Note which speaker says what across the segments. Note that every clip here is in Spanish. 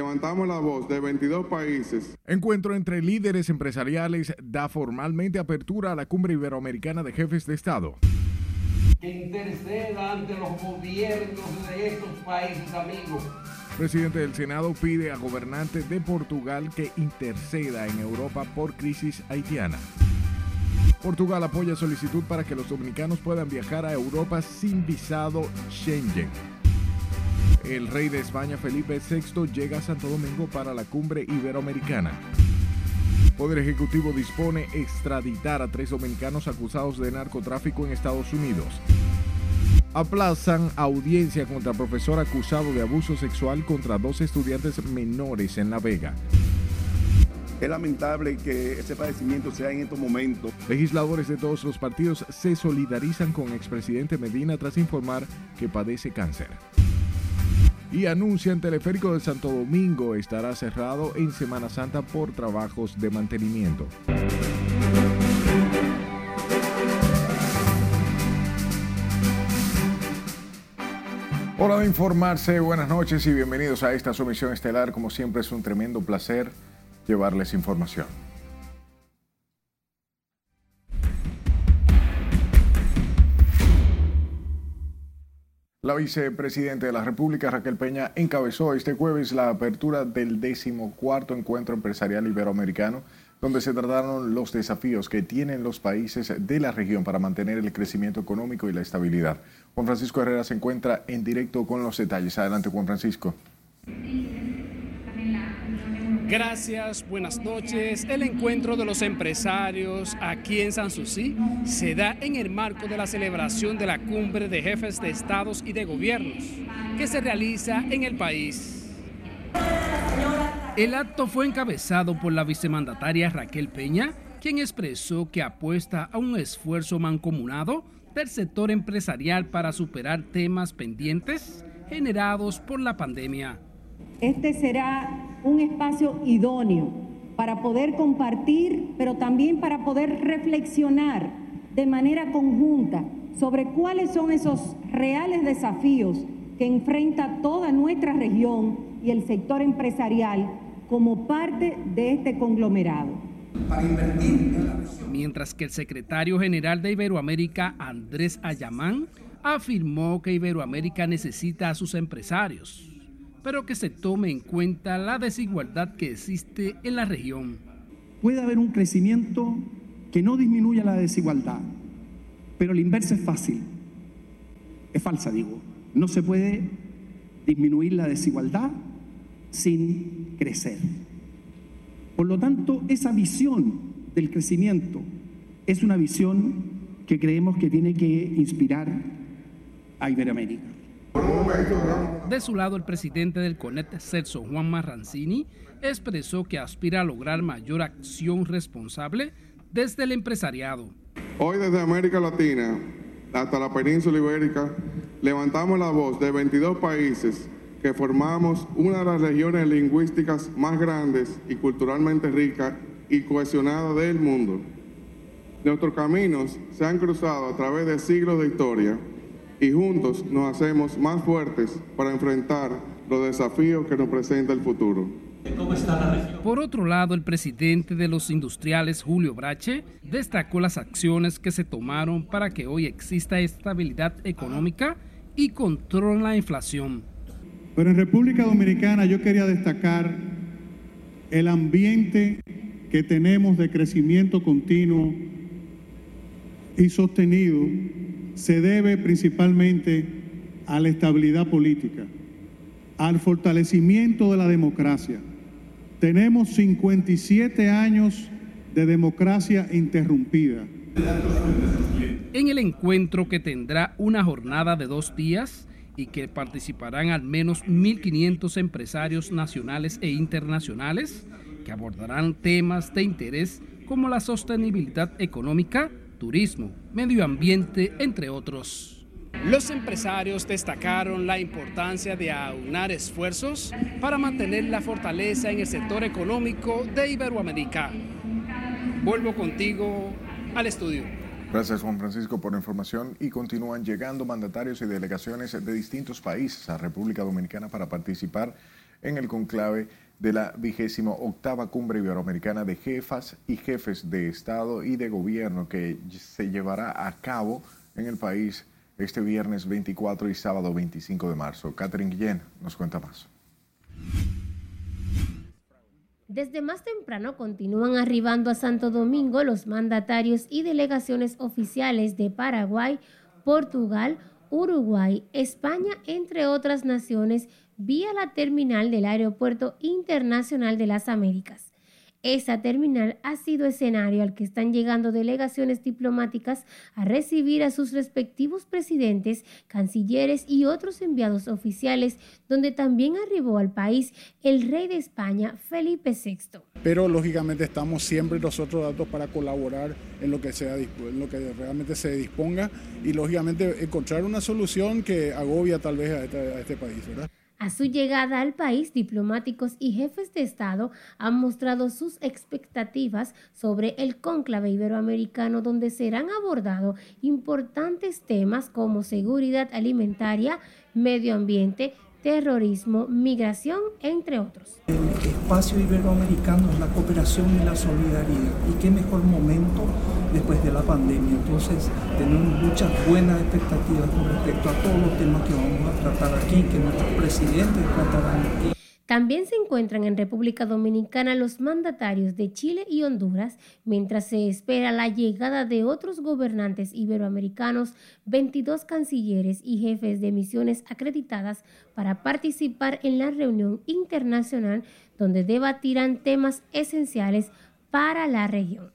Speaker 1: levantamos la voz de 22 países.
Speaker 2: Encuentro entre líderes empresariales da formalmente apertura a la cumbre iberoamericana de jefes de Estado.
Speaker 3: Que interceda ante los gobiernos de estos países amigos.
Speaker 2: Presidente del Senado pide a gobernantes de Portugal que interceda en Europa por crisis haitiana. Portugal apoya solicitud para que los dominicanos puedan viajar a Europa sin visado Schengen. El rey de España Felipe VI llega a Santo Domingo para la cumbre iberoamericana. Poder Ejecutivo dispone extraditar a tres dominicanos acusados de narcotráfico en Estados Unidos. Aplazan audiencia contra profesor acusado de abuso sexual contra dos estudiantes menores en La Vega.
Speaker 4: Es lamentable que ese padecimiento sea en estos momentos.
Speaker 2: Legisladores de todos los partidos se solidarizan con expresidente Medina tras informar que padece cáncer. Y anuncian Teleférico de Santo Domingo estará cerrado en Semana Santa por trabajos de mantenimiento. Hora de informarse, buenas noches y bienvenidos a esta sumisión estelar. Como siempre es un tremendo placer llevarles información. La vicepresidenta de la República, Raquel Peña, encabezó este jueves la apertura del decimocuarto encuentro empresarial iberoamericano, donde se trataron los desafíos que tienen los países de la región para mantener el crecimiento económico y la estabilidad. Juan Francisco Herrera se encuentra en directo con los detalles. Adelante, Juan Francisco.
Speaker 5: Gracias, buenas noches. El encuentro de los empresarios aquí en Sanssouci se da en el marco de la celebración de la cumbre de jefes de estados y de gobiernos que se realiza en el país. El acto fue encabezado por la vicemandataria Raquel Peña, quien expresó que apuesta a un esfuerzo mancomunado del sector empresarial para superar temas pendientes generados por la pandemia.
Speaker 6: Este será un espacio idóneo para poder compartir, pero también para poder reflexionar de manera conjunta sobre cuáles son esos reales desafíos que enfrenta toda nuestra región y el sector empresarial como parte de este conglomerado.
Speaker 5: Mientras que el secretario general de Iberoamérica, Andrés Ayamán, afirmó que Iberoamérica necesita a sus empresarios pero que se tome en cuenta la desigualdad que existe en la región.
Speaker 7: Puede haber un crecimiento que no disminuya la desigualdad, pero el inverso es fácil. Es falsa, digo. No se puede disminuir la desigualdad sin crecer. Por lo tanto, esa visión del crecimiento es una visión que creemos que tiene que inspirar a Iberoamérica.
Speaker 5: De su lado, el presidente del CONET, Celso Juan Marrancini, expresó que aspira a lograr mayor acción responsable desde el empresariado.
Speaker 1: Hoy desde América Latina hasta la península ibérica, levantamos la voz de 22 países que formamos una de las regiones lingüísticas más grandes y culturalmente ricas y cohesionadas del mundo. Nuestros caminos se han cruzado a través de siglos de historia y juntos nos hacemos más fuertes para enfrentar los desafíos que nos presenta el futuro.
Speaker 5: Por otro lado, el presidente de los industriales, Julio Brache, destacó las acciones que se tomaron para que hoy exista estabilidad económica y control la inflación.
Speaker 8: Pero en República Dominicana yo quería destacar el ambiente que tenemos de crecimiento continuo y sostenido se debe principalmente a la estabilidad política, al fortalecimiento de la democracia. Tenemos 57 años de democracia interrumpida.
Speaker 5: En el encuentro que tendrá una jornada de dos días y que participarán al menos 1.500 empresarios nacionales e internacionales que abordarán temas de interés como la sostenibilidad económica, turismo, medio ambiente, entre otros. Los empresarios destacaron la importancia de aunar esfuerzos para mantener la fortaleza en el sector económico de Iberoamérica. Vuelvo contigo al estudio.
Speaker 2: Gracias Juan Francisco por la información y continúan llegando mandatarios y delegaciones de distintos países a República Dominicana para participar en el conclave de la vigésima octava cumbre iberoamericana de jefas y jefes de Estado y de Gobierno que se llevará a cabo en el país este viernes 24 y sábado 25 de marzo. Catherine Guillén nos cuenta más.
Speaker 9: Desde más temprano continúan arribando a Santo Domingo los mandatarios y delegaciones oficiales de Paraguay, Portugal, Uruguay, España, entre otras naciones, vía la terminal del Aeropuerto Internacional de las Américas. Esa terminal ha sido escenario al que están llegando delegaciones diplomáticas a recibir a sus respectivos presidentes, cancilleres y otros enviados oficiales, donde también arribó al país el rey de España, Felipe VI.
Speaker 10: Pero lógicamente estamos siempre nosotros datos para colaborar en lo que sea en lo que realmente se disponga y lógicamente encontrar una solución que agobia tal vez a este, a este país, ¿verdad?
Speaker 9: A su llegada al país, diplomáticos y jefes de Estado han mostrado sus expectativas sobre el cónclave iberoamericano donde serán abordados importantes temas como seguridad alimentaria, medio ambiente, terrorismo, migración, entre otros.
Speaker 11: El espacio iberoamericano es la cooperación y la solidaridad. ¿Y qué mejor momento después de la pandemia? Entonces tenemos muchas buenas expectativas con respecto a todos los temas que vamos a tratar aquí, que nuestros presidentes tratarán aquí.
Speaker 9: También se encuentran en República Dominicana los mandatarios de Chile y Honduras, mientras se espera la llegada de otros gobernantes iberoamericanos, 22 cancilleres y jefes de misiones acreditadas para participar en la reunión internacional donde debatirán temas esenciales para la región.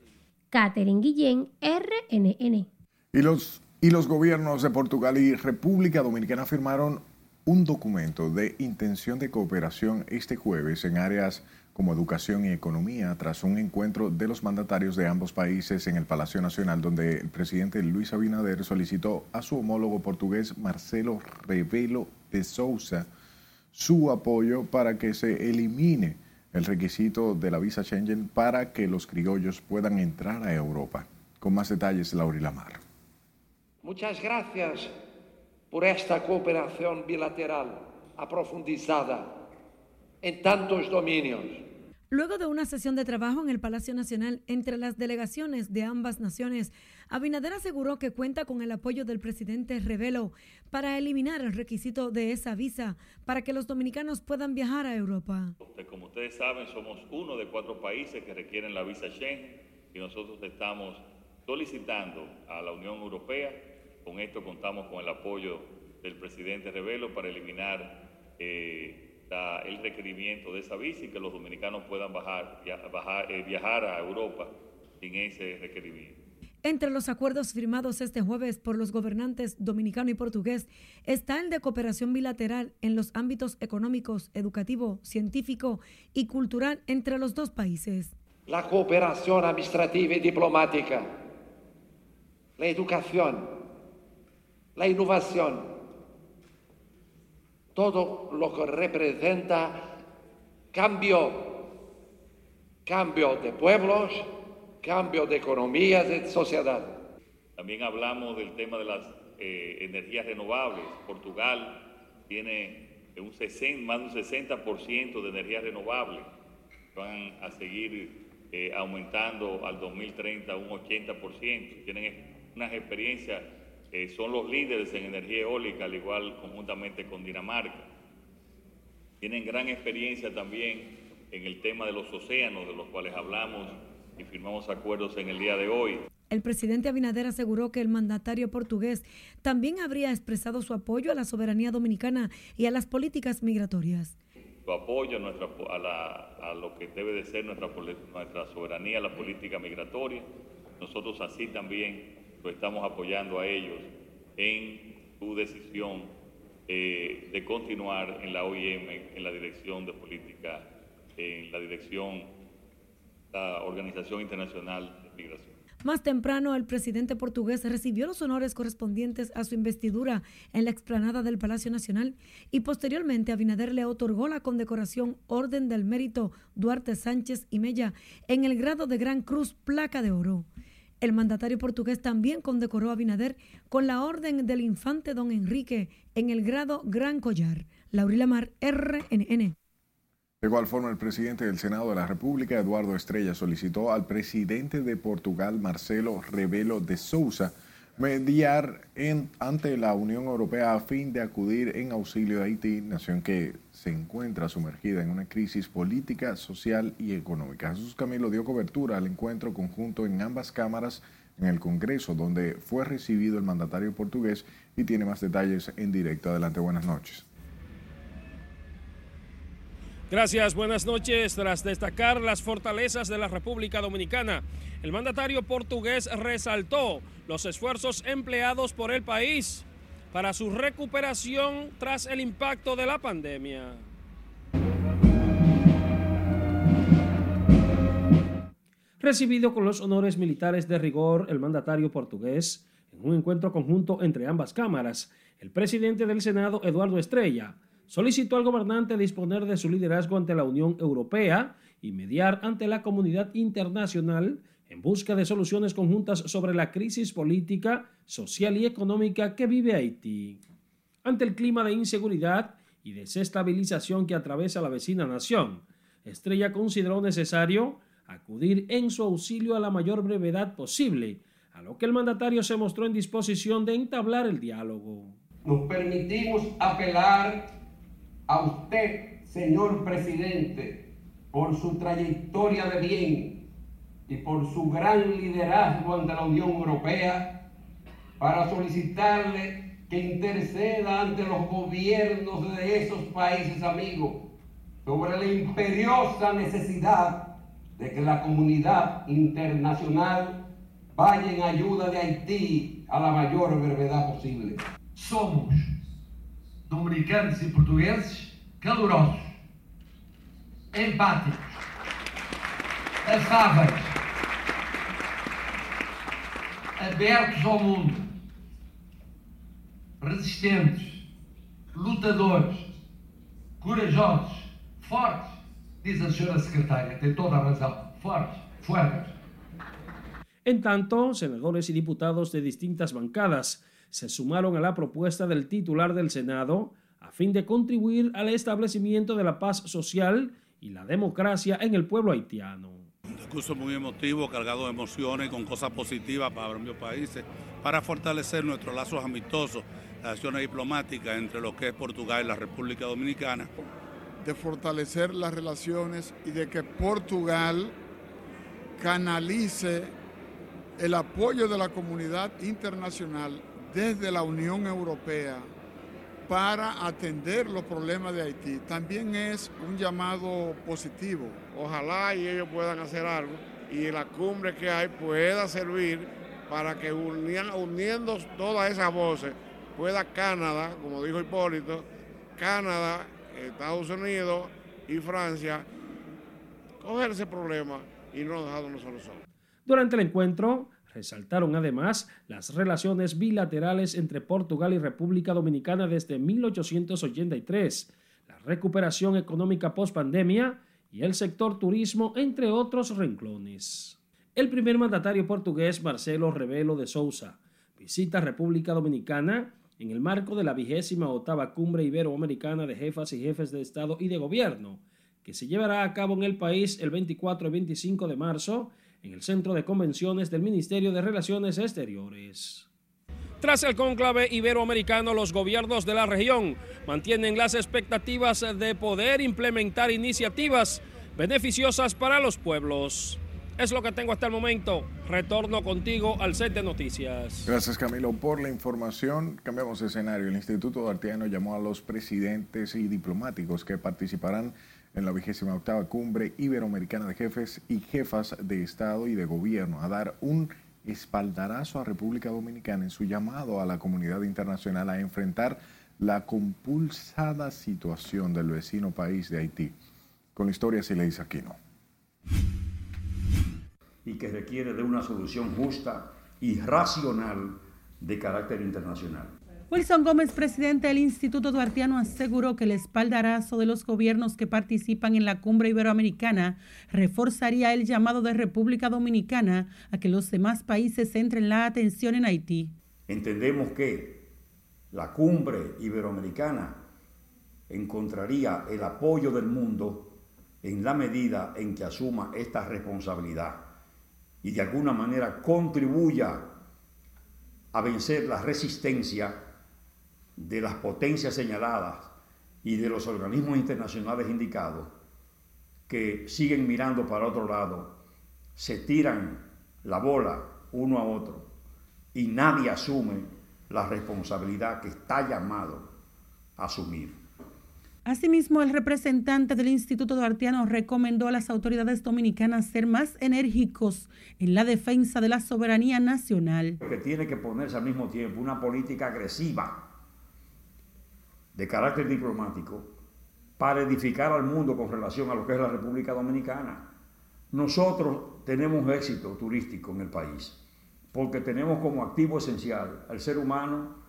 Speaker 9: Catherine Guillén, RNN.
Speaker 2: Y los, y los gobiernos de Portugal y República Dominicana firmaron un documento de intención de cooperación este jueves en áreas como educación y economía tras un encuentro de los mandatarios de ambos países en el Palacio Nacional donde el presidente Luis Abinader solicitó a su homólogo portugués Marcelo Rebelo de Sousa su apoyo para que se elimine el requisito de la visa Schengen para que los criollos puedan entrar a Europa. Con más detalles, Laura Lamar.
Speaker 3: Muchas gracias por esta cooperación bilateral aprofundizada en tantos dominios.
Speaker 12: Luego de una sesión de trabajo en el Palacio Nacional entre las delegaciones de ambas naciones, Abinader aseguró que cuenta con el apoyo del presidente Revelo para eliminar el requisito de esa visa para que los dominicanos puedan viajar a Europa.
Speaker 13: Como ustedes saben, somos uno de cuatro países que requieren la visa Schengen y nosotros estamos solicitando a la Unión Europea con esto contamos con el apoyo del presidente Revelo para eliminar eh, el requerimiento de esa visa y que los dominicanos puedan bajar, eh, viajar a Europa sin ese requerimiento.
Speaker 12: Entre los acuerdos firmados este jueves por los gobernantes dominicano y portugués está el de cooperación bilateral en los ámbitos económicos, educativo, científico y cultural entre los dos países.
Speaker 3: La cooperación administrativa y diplomática, la educación, la innovación, todo lo que representa cambio, cambio de pueblos, cambio de economías, de sociedad.
Speaker 13: También hablamos del tema de las eh, energías renovables. Portugal tiene un 60, más de un 60% de energías renovables. Van a seguir eh, aumentando al 2030 un 80%. Tienen unas experiencias son los líderes en energía eólica, al igual conjuntamente con Dinamarca. Tienen gran experiencia también en el tema de los océanos, de los cuales hablamos y firmamos acuerdos en el día de hoy.
Speaker 12: El presidente Abinader aseguró que el mandatario portugués también habría expresado su apoyo a la soberanía dominicana y a las políticas migratorias.
Speaker 13: Su apoyo a, nuestra, a, lo que debe de ser nuestra, nuestra soberanía, la política migratoria. Nosotros así también estamos apoyando a ellos en su decisión eh, de continuar en la OIM, en la dirección de política, en la dirección, la Organización Internacional de Migración.
Speaker 12: Más temprano, el presidente portugués recibió los honores correspondientes a su investidura en la explanada del Palacio Nacional y posteriormente Abinader le otorgó la condecoración Orden del Mérito Duarte Sánchez y Mella en el grado de Gran Cruz Placa de Oro. El mandatario portugués también condecoró a Binader con la Orden del Infante Don Enrique en el grado Gran Collar. Laurila Mar, RNN.
Speaker 2: De igual forma, el presidente del Senado de la República, Eduardo Estrella, solicitó al presidente de Portugal, Marcelo Rebelo de Sousa, mediar en, ante la Unión Europea a fin de acudir en auxilio de Haití, nación que se encuentra sumergida en una crisis política, social y económica. Jesús Camilo dio cobertura al encuentro conjunto en ambas cámaras en el Congreso, donde fue recibido el mandatario portugués y tiene más detalles en directo. Adelante, buenas noches.
Speaker 14: Gracias, buenas noches. Tras destacar las fortalezas de la República Dominicana, el mandatario portugués resaltó los esfuerzos empleados por el país para su recuperación tras el impacto de la pandemia. Recibido con los honores militares de rigor, el mandatario portugués, en un encuentro conjunto entre ambas cámaras, el presidente del Senado, Eduardo Estrella, solicitó al gobernante disponer de su liderazgo ante la Unión Europea y mediar ante la comunidad internacional en busca de soluciones conjuntas sobre la crisis política, social y económica que vive Haití. Ante el clima de inseguridad y desestabilización que atraviesa la vecina nación, Estrella consideró necesario acudir en su auxilio a la mayor brevedad posible, a lo que el mandatario se mostró en disposición de entablar el diálogo.
Speaker 3: Nos permitimos apelar a usted, señor presidente, por su trayectoria de bien y por su gran liderazgo ante la Unión Europea, para solicitarle que interceda ante los gobiernos de esos países amigos sobre la imperiosa necesidad de que la comunidad internacional vaya en ayuda de Haití a la mayor brevedad posible.
Speaker 15: Somos dominicanos e portugueses calorosos, empáticos, afáveis, abertos ao mundo, resistentes, lutadores, corajosos, fortes, diz a senhora secretária, tem toda a razão, fortes, fuertes.
Speaker 14: En tanto, senadores y diputados de distintas bancadas se sumaron a la propuesta del titular del Senado a fin de contribuir al establecimiento de la paz social y la democracia en el pueblo haitiano.
Speaker 16: Un discurso muy emotivo, cargado de emociones, con cosas positivas para ambos países, para fortalecer nuestros lazos amistosos, relaciones diplomáticas entre lo que es Portugal y la República Dominicana.
Speaker 10: De fortalecer las relaciones y de que Portugal canalice el apoyo de la comunidad internacional desde la Unión Europea para atender los problemas de Haití. También es un llamado positivo.
Speaker 17: Ojalá y ellos puedan hacer algo y la cumbre que hay pueda servir para que uniendo todas esas voces pueda Canadá, como dijo Hipólito, Canadá, Estados Unidos y Francia coger ese problema y no dejarlo nosotros solos.
Speaker 14: Durante el encuentro, Resaltaron además las relaciones bilaterales entre Portugal y República Dominicana desde 1883, la recuperación económica post-pandemia y el sector turismo, entre otros renglones. El primer mandatario portugués, Marcelo Rebelo de Sousa, visita República Dominicana en el marco de la vigésima octava cumbre iberoamericana de jefas y jefes de Estado y de Gobierno, que se llevará a cabo en el país el 24 y 25 de marzo en el Centro de Convenciones del Ministerio de Relaciones Exteriores. Tras el conclave iberoamericano, los gobiernos de la región mantienen las expectativas de poder implementar iniciativas beneficiosas para los pueblos. Es lo que tengo hasta el momento. Retorno contigo al set de noticias.
Speaker 2: Gracias Camilo por la información. Cambiamos de escenario. El Instituto Dartiano llamó a los presidentes y diplomáticos que participarán en la vigésima octava cumbre iberoamericana de jefes y jefas de Estado y de Gobierno a dar un espaldarazo a República Dominicana en su llamado a la comunidad internacional a enfrentar la compulsada situación del vecino país de Haití. Con la historia se le dice aquí no.
Speaker 18: Y que requiere de una solución justa y racional de carácter internacional.
Speaker 19: Wilson Gómez, presidente del Instituto Duartiano, aseguró que el espaldarazo de los gobiernos que participan en la cumbre iberoamericana reforzaría el llamado de República Dominicana a que los demás países centren la atención en Haití.
Speaker 18: Entendemos que la cumbre iberoamericana encontraría el apoyo del mundo en la medida en que asuma esta responsabilidad y de alguna manera contribuya a vencer la resistencia de las potencias señaladas y de los organismos internacionales indicados que siguen mirando para otro lado, se tiran la bola uno a otro y nadie asume la responsabilidad que está llamado a asumir.
Speaker 19: Asimismo, el representante del Instituto Duartiano recomendó a las autoridades dominicanas ser más enérgicos en la defensa de la soberanía nacional.
Speaker 18: Que tiene que ponerse al mismo tiempo una política agresiva de carácter diplomático para edificar al mundo con relación a lo que es la República Dominicana. Nosotros tenemos éxito turístico en el país porque tenemos como activo esencial al ser humano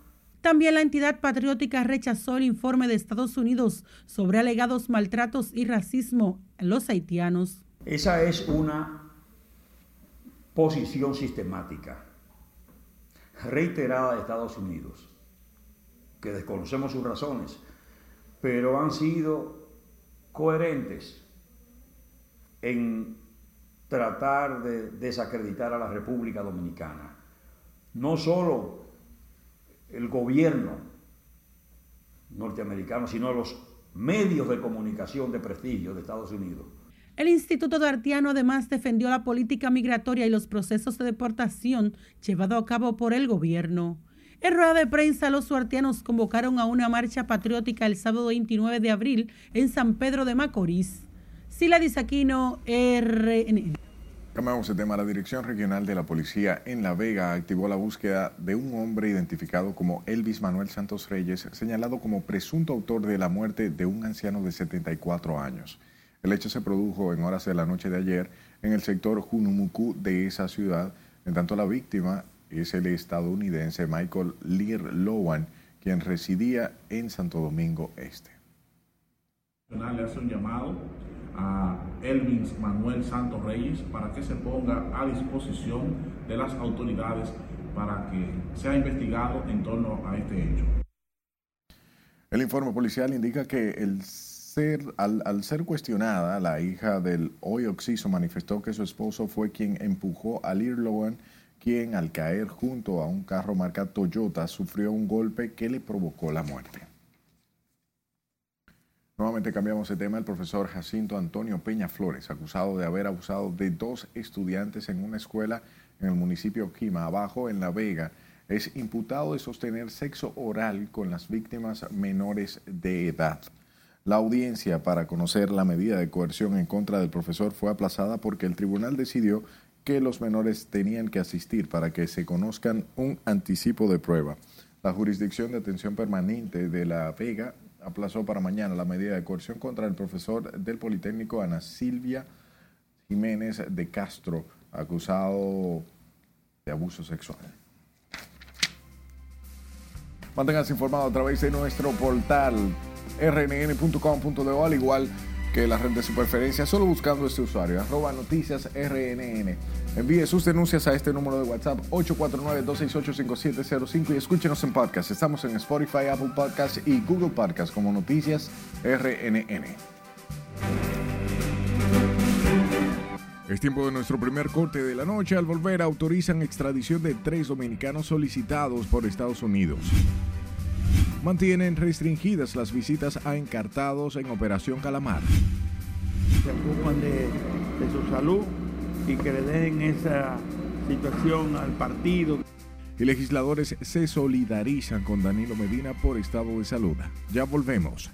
Speaker 19: también la entidad patriótica rechazó el informe de Estados Unidos sobre alegados maltratos y racismo en los haitianos.
Speaker 18: Esa es una posición sistemática, reiterada de Estados Unidos, que desconocemos sus razones, pero han sido coherentes en tratar de desacreditar a la República Dominicana. No solo el gobierno norteamericano, sino los medios de comunicación de prestigio de Estados Unidos.
Speaker 19: El Instituto Dartiano además defendió la política migratoria y los procesos de deportación llevado a cabo por el gobierno. En rueda de prensa, los suartianos convocaron a una marcha patriótica el sábado 29 de abril en San Pedro de Macorís. Sila Disaquino, RNN.
Speaker 2: Cambiamos el tema. La Dirección Regional de la Policía en La Vega activó la búsqueda de un hombre identificado como Elvis Manuel Santos Reyes, señalado como presunto autor de la muerte de un anciano de 74 años. El hecho se produjo en horas de la noche de ayer en el sector Junumuku de esa ciudad, en tanto la víctima es el estadounidense Michael Lear Lowan, quien residía en Santo Domingo Este.
Speaker 20: Le hace un llamado a Elvin Manuel Santos Reyes para que se ponga a disposición de las autoridades para que sea investigado en torno a este hecho.
Speaker 2: El informe policial indica que el ser, al, al, ser cuestionada, la hija del hoy Oxiso manifestó que su esposo fue quien empujó a Lear Lowan, quien al caer junto a un carro marca Toyota sufrió un golpe que le provocó la muerte. Nuevamente cambiamos de tema. El profesor Jacinto Antonio Peña Flores, acusado de haber abusado de dos estudiantes en una escuela en el municipio Quima, abajo en La Vega, es imputado de sostener sexo oral con las víctimas menores de edad. La audiencia para conocer la medida de coerción en contra del profesor fue aplazada porque el tribunal decidió que los menores tenían que asistir para que se conozcan un anticipo de prueba. La jurisdicción de atención permanente de La Vega aplazó para mañana la medida de coerción contra el profesor del Politécnico Ana Silvia Jiménez de Castro, acusado de abuso sexual. Manténganse informados a través de nuestro portal rnn.com.de, al igual que la red de su preferencia, solo buscando este usuario, arroba noticias RNN. Envíe sus denuncias a este número de WhatsApp 849-268-5705 y escúchenos en podcast. Estamos en Spotify, Apple Podcasts y Google Podcasts como Noticias RNN. Es tiempo de nuestro primer corte de la noche. Al volver autorizan extradición de tres dominicanos solicitados por Estados Unidos. Mantienen restringidas las visitas a encartados en Operación Calamar.
Speaker 21: Se ocupan de, de su salud y que le den esa situación al partido.
Speaker 2: Y legisladores se solidarizan con Danilo Medina por estado de salud. Ya volvemos.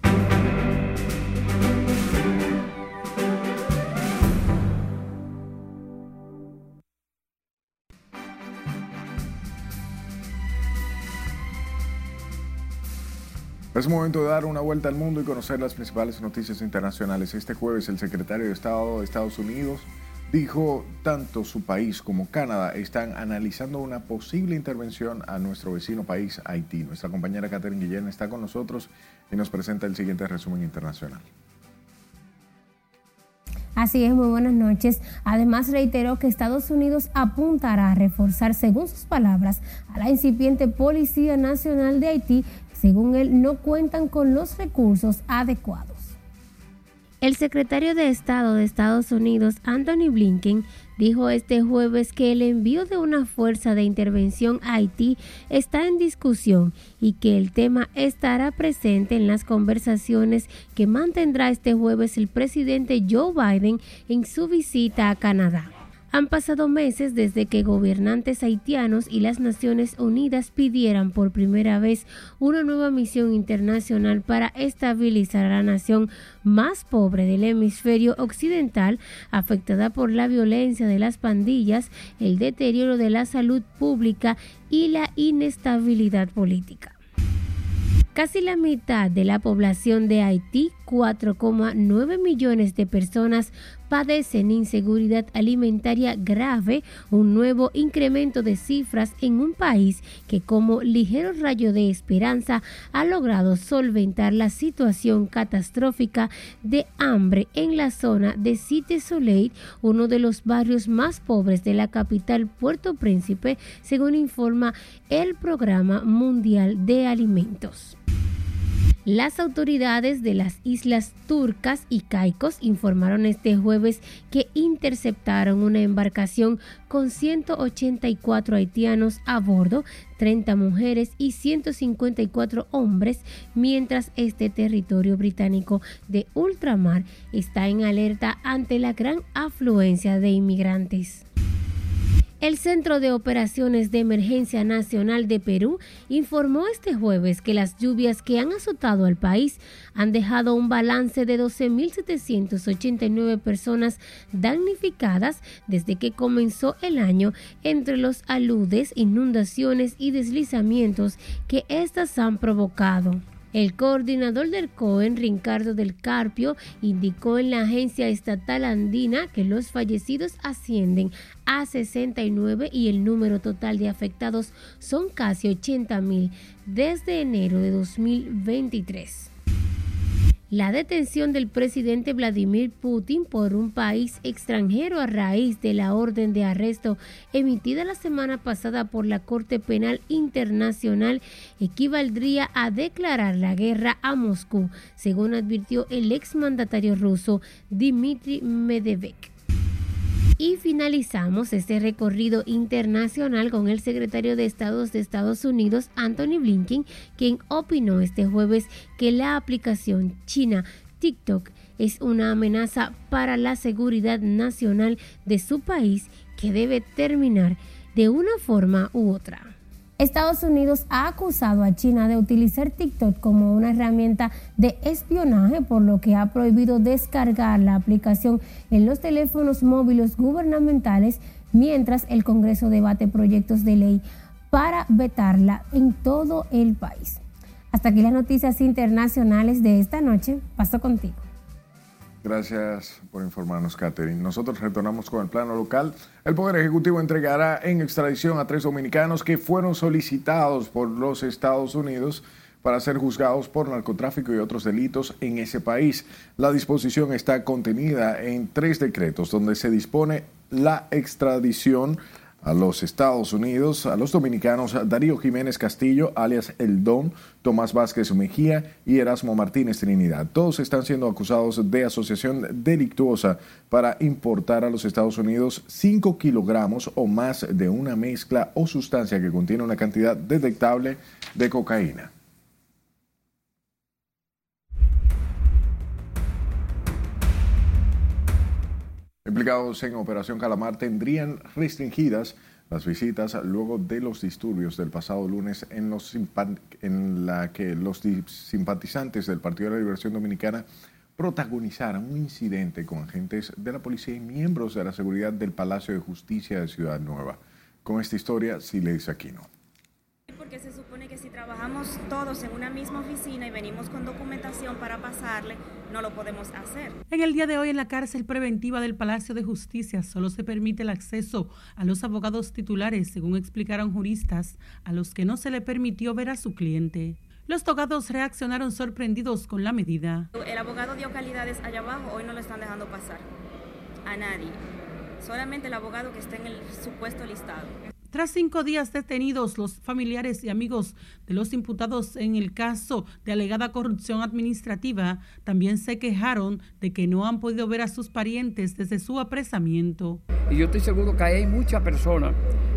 Speaker 2: Es momento de dar una vuelta al mundo y conocer las principales noticias internacionales. Este jueves el secretario de Estado de Estados Unidos dijo tanto su país como Canadá están analizando una posible intervención a nuestro vecino país Haití. Nuestra compañera Catherine Guillén está con nosotros y nos presenta el siguiente resumen internacional.
Speaker 9: Así es, muy buenas noches. Además, reiteró que Estados Unidos apuntará a reforzar, según sus palabras, a la incipiente Policía Nacional de Haití según él, no cuentan con los recursos adecuados. El secretario de Estado de Estados Unidos, Anthony Blinken, dijo este jueves que el envío de una fuerza de intervención a Haití está en discusión y que el tema estará presente en las conversaciones que mantendrá este jueves el presidente Joe Biden en su visita a Canadá. Han pasado meses desde que gobernantes haitianos y las Naciones Unidas pidieran por primera vez una nueva misión internacional para estabilizar a la nación más pobre del hemisferio occidental, afectada por la violencia de las pandillas, el deterioro de la salud pública y la inestabilidad política. Casi la mitad de la población de Haití, 4,9 millones de personas, padecen inseguridad alimentaria grave, un nuevo incremento de cifras en un país que como ligero rayo de esperanza ha logrado solventar la situación catastrófica de hambre en la zona de Cité Soleil, uno de los barrios más pobres de la capital Puerto Príncipe, según informa el Programa Mundial de Alimentos. Las autoridades de las islas turcas y caicos informaron este jueves que interceptaron una embarcación con 184 haitianos a bordo, 30 mujeres y 154 hombres, mientras este territorio británico de ultramar está en alerta ante la gran afluencia de inmigrantes. El Centro de Operaciones de Emergencia Nacional de Perú informó este jueves que las lluvias que han azotado al país han dejado un balance de 12.789 personas damnificadas desde que comenzó el año entre los aludes, inundaciones y deslizamientos que éstas han provocado. El coordinador del COEN, Ricardo del Carpio, indicó en la agencia estatal andina que los fallecidos ascienden a 69 y el número total de afectados son casi 80 mil desde enero de 2023. La detención del presidente Vladimir Putin por un país extranjero a raíz de la orden de arresto emitida la semana pasada por la Corte Penal Internacional equivaldría a declarar la guerra a Moscú, según advirtió el exmandatario ruso Dmitry Medvedev. Y finalizamos este recorrido internacional con el secretario de Estados de Estados Unidos, Anthony Blinken, quien opinó este jueves que la aplicación china TikTok es una amenaza para la seguridad nacional de su país que debe terminar de una forma u otra. Estados Unidos ha acusado a China de utilizar TikTok como una herramienta de espionaje, por lo que ha prohibido descargar la aplicación en los teléfonos móviles gubernamentales, mientras el Congreso debate proyectos de ley para vetarla en todo el país. Hasta aquí las noticias internacionales de esta noche. Paso contigo.
Speaker 2: Gracias por informarnos, Catherine. Nosotros retornamos con el plano local. El Poder Ejecutivo entregará en extradición a tres dominicanos que fueron solicitados por los Estados Unidos para ser juzgados por narcotráfico y otros delitos en ese país. La disposición está contenida en tres decretos donde se dispone la extradición a los Estados Unidos, a los dominicanos Darío Jiménez Castillo, alias El Don, Tomás Vázquez Mejía y Erasmo Martínez Trinidad. Todos están siendo acusados de asociación delictuosa para importar a los Estados Unidos 5 kilogramos o más de una mezcla o sustancia que contiene una cantidad detectable de cocaína. Implicados en Operación Calamar tendrían restringidas las visitas luego de los disturbios del pasado lunes en, los la que los simpatizantes del Partido de la Liberación Dominicana protagonizaron un incidente con agentes de la policía y miembros de la seguridad del Palacio de Justicia de Ciudad Nueva. Con esta historia, Sileis Aquino
Speaker 22: porque se supone que si trabajamos todos en una misma oficina y venimos con documentación para pasarle, no lo podemos hacer.
Speaker 19: En el día de hoy en la cárcel preventiva del Palacio de Justicia solo se permite el acceso a los abogados titulares, según explicaron juristas, a los que no se le permitió ver a su cliente. Los togados reaccionaron sorprendidos con la medida.
Speaker 22: El abogado dio calidades allá abajo, hoy no lo están dejando pasar a nadie, solamente el abogado que está en el supuesto listado.
Speaker 19: Tras cinco días detenidos, los familiares y amigos de los imputados en el caso de alegada corrupción administrativa también se quejaron de que no han podido ver a sus parientes desde su apresamiento.
Speaker 23: Y yo estoy seguro que hay muchas personas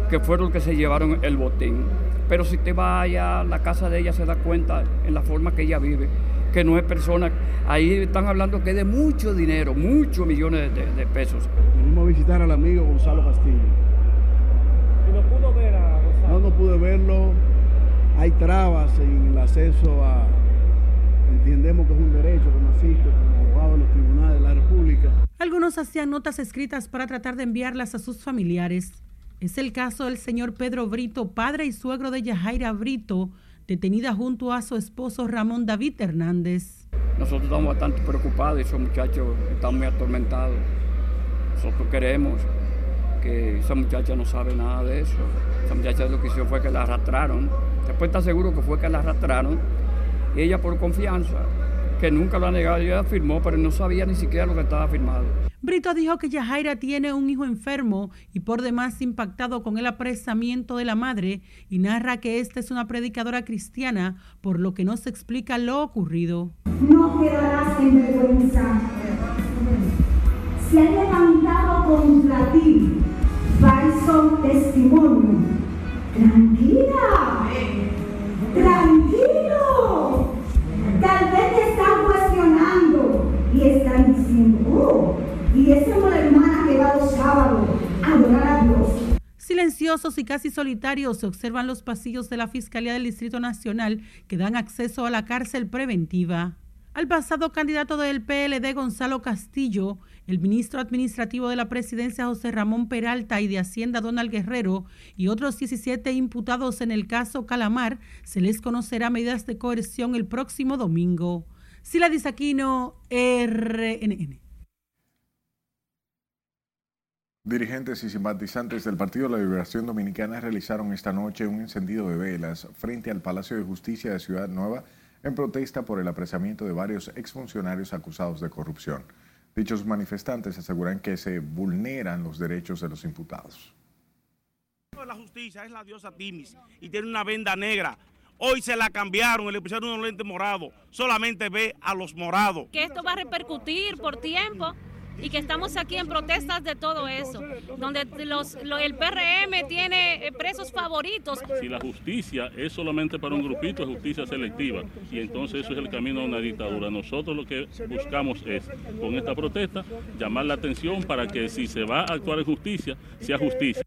Speaker 23: que fueron los que se llevaron el botín. Pero si te va allá a la casa de ella se da cuenta en la forma que ella vive, que no es persona. Ahí están hablando que es de mucho dinero, muchos millones de, de pesos.
Speaker 24: Venimos a visitar al amigo Gonzalo Castillo no, no pude verlo. Hay trabas en el acceso a... Entendemos que es un derecho que naciste como abogado de los tribunales de la República.
Speaker 19: Algunos hacían notas escritas para tratar de enviarlas a sus familiares. Es el caso del señor Pedro Brito, padre y suegro de Yajaira Brito, detenida junto a su esposo Ramón David Hernández.
Speaker 23: Nosotros estamos bastante preocupados esos muchachos están muy atormentados. Nosotros queremos que esa muchacha no sabe nada de eso. Esa muchacha lo que hizo fue que la arrastraron. Después está seguro que fue que la arrastraron. Y ella por confianza, que nunca lo ha negado, ella afirmó, pero no sabía ni siquiera lo que estaba firmado.
Speaker 19: Brito dijo que Yajaira tiene un hijo enfermo y por demás impactado con el apresamiento de la madre y narra que esta es una predicadora cristiana, por lo que no se explica lo ocurrido.
Speaker 25: No quedarás en vergüenza. Se ha levantado contra ti falso testimonio. Tranquila, tranquilo. Tal vez te están cuestionando y están diciendo, oh, y esa es una hermana que va los sábados a adorar a Dios.
Speaker 19: Silenciosos y casi solitarios se observan los pasillos de la Fiscalía del Distrito Nacional que dan acceso a la cárcel preventiva. Al pasado candidato del PLD Gonzalo Castillo el ministro administrativo de la presidencia José Ramón Peralta y de Hacienda Donald Guerrero y otros 17 imputados en el caso Calamar se les conocerá medidas de coerción el próximo domingo. Sila Disaquino, RNN.
Speaker 2: Dirigentes y simpatizantes del Partido de la Liberación Dominicana realizaron esta noche un encendido de velas frente al Palacio de Justicia de Ciudad Nueva en protesta por el apresamiento de varios exfuncionarios acusados de corrupción. Dichos manifestantes aseguran que se vulneran los derechos de los imputados.
Speaker 26: La justicia es la diosa Timis y tiene una venda negra. Hoy se la cambiaron, le pusieron unos lentes morados. Solamente ve a los morados.
Speaker 27: Que esto va a repercutir por tiempo y que estamos aquí en protestas de todo eso, donde los, el PRM tiene eh, presos favoritos.
Speaker 28: Si la justicia es solamente para un grupito, es justicia selectiva, y entonces eso es el camino a una dictadura. Nosotros lo que buscamos es, con esta protesta, llamar la atención para que si se va a actuar en justicia, sea justicia.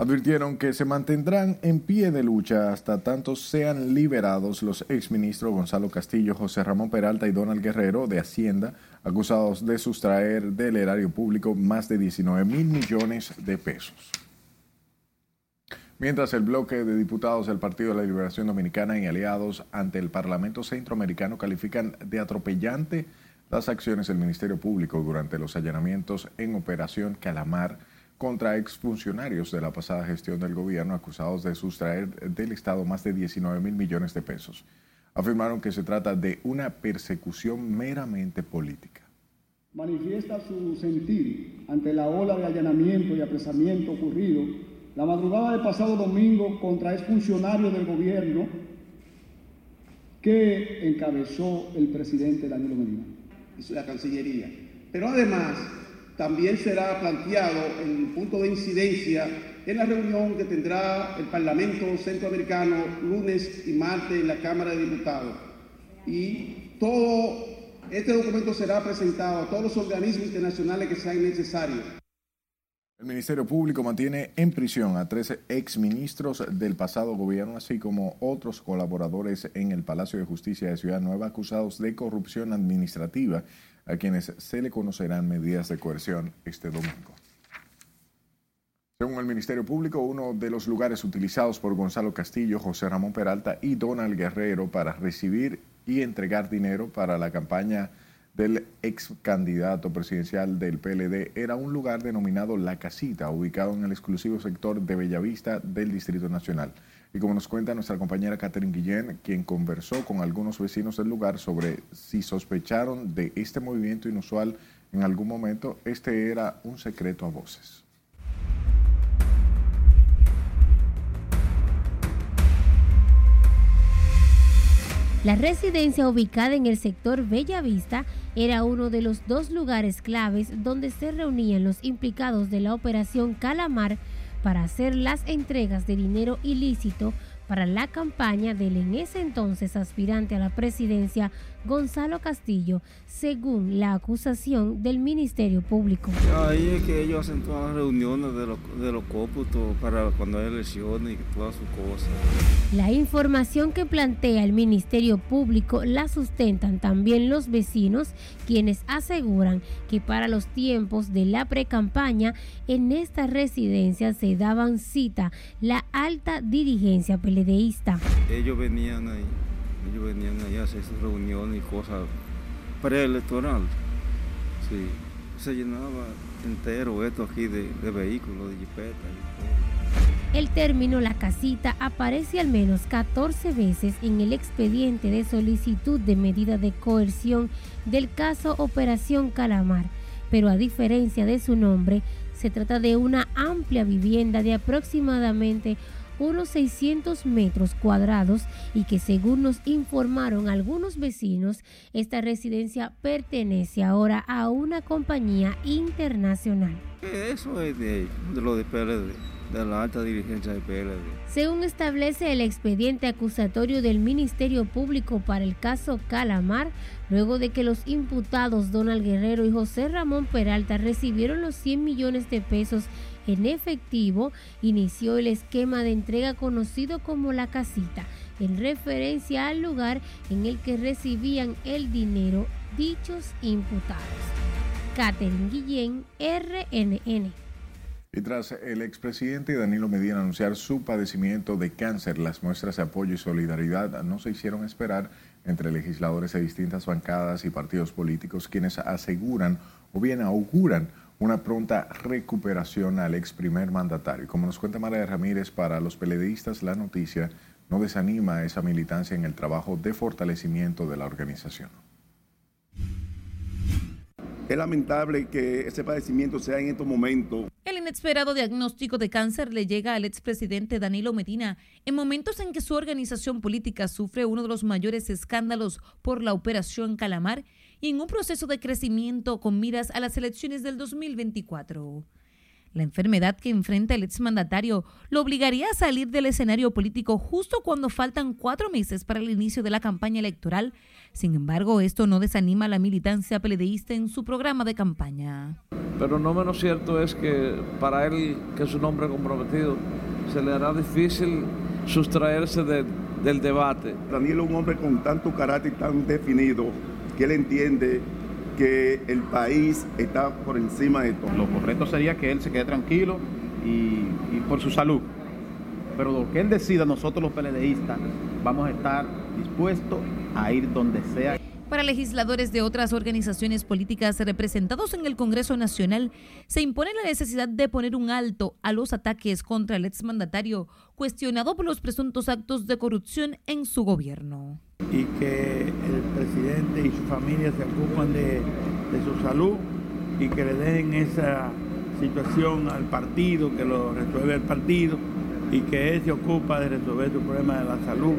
Speaker 2: Advirtieron que se mantendrán en pie de lucha hasta tanto sean liberados los exministros Gonzalo Castillo, José Ramón Peralta y Donald Guerrero de Hacienda, acusados de sustraer del erario público más de 19 mil millones de pesos. Mientras el bloque de diputados del Partido de la Liberación Dominicana y aliados ante el Parlamento Centroamericano califican de atropellante las acciones del Ministerio Público durante los allanamientos en Operación Calamar contra exfuncionarios de la pasada gestión del gobierno acusados de sustraer del Estado más de 19 mil millones de pesos. Afirmaron que se trata de una persecución meramente política.
Speaker 29: Manifiesta su sentir ante la ola de allanamiento y apresamiento ocurrido la madrugada del pasado domingo contra exfuncionarios del gobierno que encabezó el presidente Danilo Medina.
Speaker 30: y la Cancillería. Pero además también será planteado el punto de incidencia en la reunión que tendrá el Parlamento Centroamericano lunes y martes en la Cámara de Diputados. Y todo este documento será presentado a todos los organismos internacionales que sean necesarios.
Speaker 2: El Ministerio Público mantiene en prisión a 13 exministros del pasado gobierno, así como otros colaboradores en el Palacio de Justicia de Ciudad Nueva acusados de corrupción administrativa a quienes se le conocerán medidas de coerción este domingo. Según el Ministerio Público, uno de los lugares utilizados por Gonzalo Castillo, José Ramón Peralta y Donald Guerrero para recibir y entregar dinero para la campaña del ex candidato presidencial del PLD era un lugar denominado La Casita, ubicado en el exclusivo sector de Bellavista del Distrito Nacional. Y como nos cuenta nuestra compañera Catherine Guillén, quien conversó con algunos vecinos del lugar sobre si sospecharon de este movimiento inusual en algún momento, este era un secreto a voces.
Speaker 9: La residencia ubicada en el sector Bella Vista era uno de los dos lugares claves donde se reunían los implicados de la operación Calamar para hacer las entregas de dinero ilícito para la campaña del en ese entonces aspirante a la presidencia Gonzalo Castillo, según la acusación del Ministerio Público.
Speaker 31: Ahí es que ellos hacen todas las reuniones de los, de los cómputos para cuando hay elecciones y todas sus cosas.
Speaker 9: La información que plantea el Ministerio Público la sustentan también los vecinos, quienes aseguran que para los tiempos de la precampaña en esta residencia se daban cita la alta dirigencia peledeísta.
Speaker 31: Ellos venían ahí ellos venían allá a hacer sus reuniones y cosas preelectoral. Sí, se llenaba entero esto aquí de, de vehículos, de jipetas
Speaker 9: El término La Casita aparece al menos 14 veces en el expediente de solicitud de medida de coerción del caso Operación Calamar, pero a diferencia de su nombre, se trata de una amplia vivienda de aproximadamente unos 600 metros cuadrados y que según nos informaron algunos vecinos, esta residencia pertenece ahora a una compañía internacional.
Speaker 31: Eso es de, lo de PLD, de la alta dirigencia de PLD.
Speaker 9: Según establece el expediente acusatorio del Ministerio Público para el caso Calamar, luego de que los imputados Donald Guerrero y José Ramón Peralta recibieron los 100 millones de pesos en efectivo, inició el esquema de entrega conocido como la casita, en referencia al lugar en el que recibían el dinero dichos imputados. Catherine Guillén, RNN.
Speaker 2: Y tras el expresidente Danilo Medina anunciar su padecimiento de cáncer, las muestras de apoyo y solidaridad no se hicieron esperar entre legisladores de distintas bancadas y partidos políticos quienes aseguran o bien auguran una pronta recuperación al ex primer mandatario. Como nos cuenta María Ramírez, para los peledeístas la noticia no desanima esa militancia en el trabajo de fortalecimiento de la organización.
Speaker 29: Es lamentable que ese padecimiento sea en estos momentos.
Speaker 32: El inesperado diagnóstico de cáncer le llega al expresidente Danilo Medina en momentos en que su organización política sufre uno de los mayores escándalos por la operación Calamar y en un proceso de crecimiento con miras a las elecciones del 2024. La enfermedad que enfrenta el exmandatario lo obligaría a salir del escenario político justo cuando faltan cuatro meses para el inicio de la campaña electoral. Sin embargo, esto no desanima a la militancia peledeísta en su programa de campaña.
Speaker 33: Pero no menos cierto es que para él, que es un hombre comprometido, se le hará difícil sustraerse del debate.
Speaker 29: Daniel es un hombre con tanto carácter tan definido que él entiende que el país está por encima de todo.
Speaker 34: Lo correcto sería que él se quede tranquilo y, por su salud. Pero lo que él decida, nosotros los PLDistas vamos a estar dispuestos a ir donde sea.
Speaker 32: Legisladores de otras organizaciones políticas representados en el Congreso Nacional, se impone la necesidad de poner un alto a los ataques contra el exmandatario, cuestionado por los presuntos actos de corrupción en su gobierno.
Speaker 21: Y que el presidente y su familia se ocupan de, de su salud y que le den esa situación al partido, que lo resuelve el partido y que él se ocupa de resolver su problema de la salud,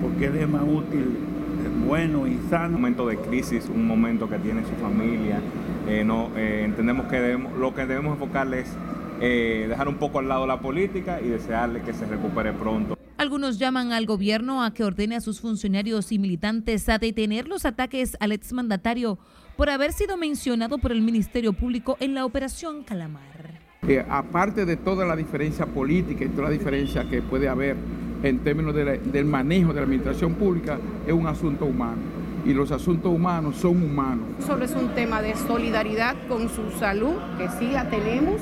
Speaker 21: porque él es más útil bueno y sano. Un
Speaker 35: momento de crisis, un momento que tiene su familia. Eh, no, eh, entendemos que lo que debemos enfocarle es eh, dejar un poco al lado la política y desearle que se recupere pronto.
Speaker 32: Algunos llaman al gobierno a que ordene a sus funcionarios y militantes a detener los ataques al exmandatario por haber sido mencionado por el Ministerio Público en la operación Calamar.
Speaker 21: aparte de toda la diferencia política y toda la diferencia que puede haber en términos del manejo de la administración pública es un asunto humano y los asuntos humanos son humanos.
Speaker 36: Solo es un tema de solidaridad con su salud, que sí la tenemos,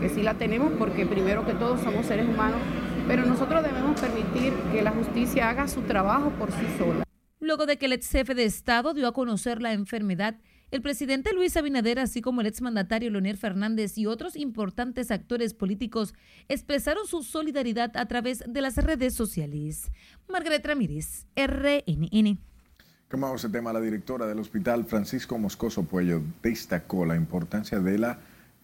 Speaker 36: que sí la tenemos porque primero que todo somos seres humanos, pero nosotros debemos permitir que la justicia haga su trabajo por sí sola.
Speaker 32: Luego de que el ex jefe de Estado dio a conocer la enfermedad, el presidente Luis Abinader, así como el exmandatario Leonel Fernández y otros importantes actores políticos, expresaron su solidaridad a través de las redes sociales. Margaret Ramírez, RNN.
Speaker 2: Como ese tema, la directora del hospital Francisco Moscoso Puello destacó la importancia de la